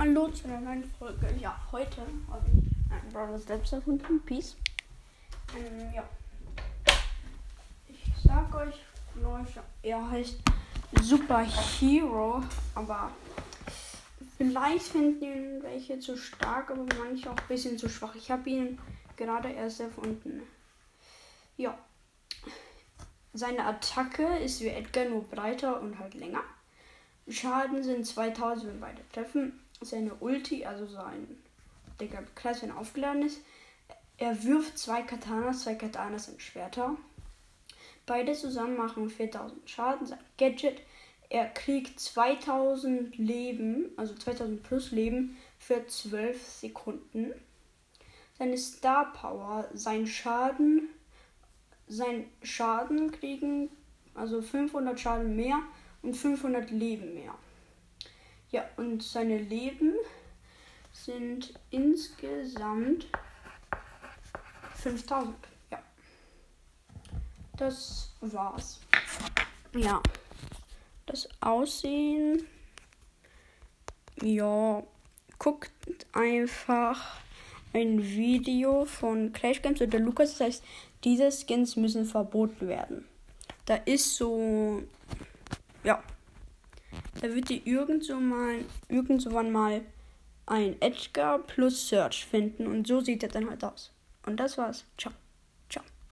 Hallo zu einer neuen Folge. Ja, heute habe ich einen Brother selbst erfunden. Peace. Ähm, ja. Ich sag euch, Leute, er heißt Super Hero, aber vielleicht finden ihn welche zu stark, aber manche auch ein bisschen zu schwach. Ich habe ihn gerade erst erfunden. Ja. Seine Attacke ist wie Edgar nur breiter und halt länger. Schaden sind 2000, wenn beide treffen. Seine Ulti, also sein Digga, Kreis, wenn aufgeladen ist. Er wirft zwei Katanas, zwei Katanas sind Schwerter. Beide zusammen machen 4000 Schaden. Sein Gadget, er kriegt 2000 Leben, also 2000 plus Leben für 12 Sekunden. Seine Star Power, sein Schaden, sein Schaden kriegen, also 500 Schaden mehr und 500 Leben mehr. Ja, und seine Leben sind insgesamt 5000. Ja. Das war's. Ja. Das Aussehen. Ja. Guckt einfach ein Video von Clash Games oder Lukas. Das heißt, diese Skins müssen verboten werden. Da ist so ja. Da wird ihr irgendwo mal, irgendwann mal ein Edgar plus Search finden und so sieht er dann halt aus. Und das war's. Ciao.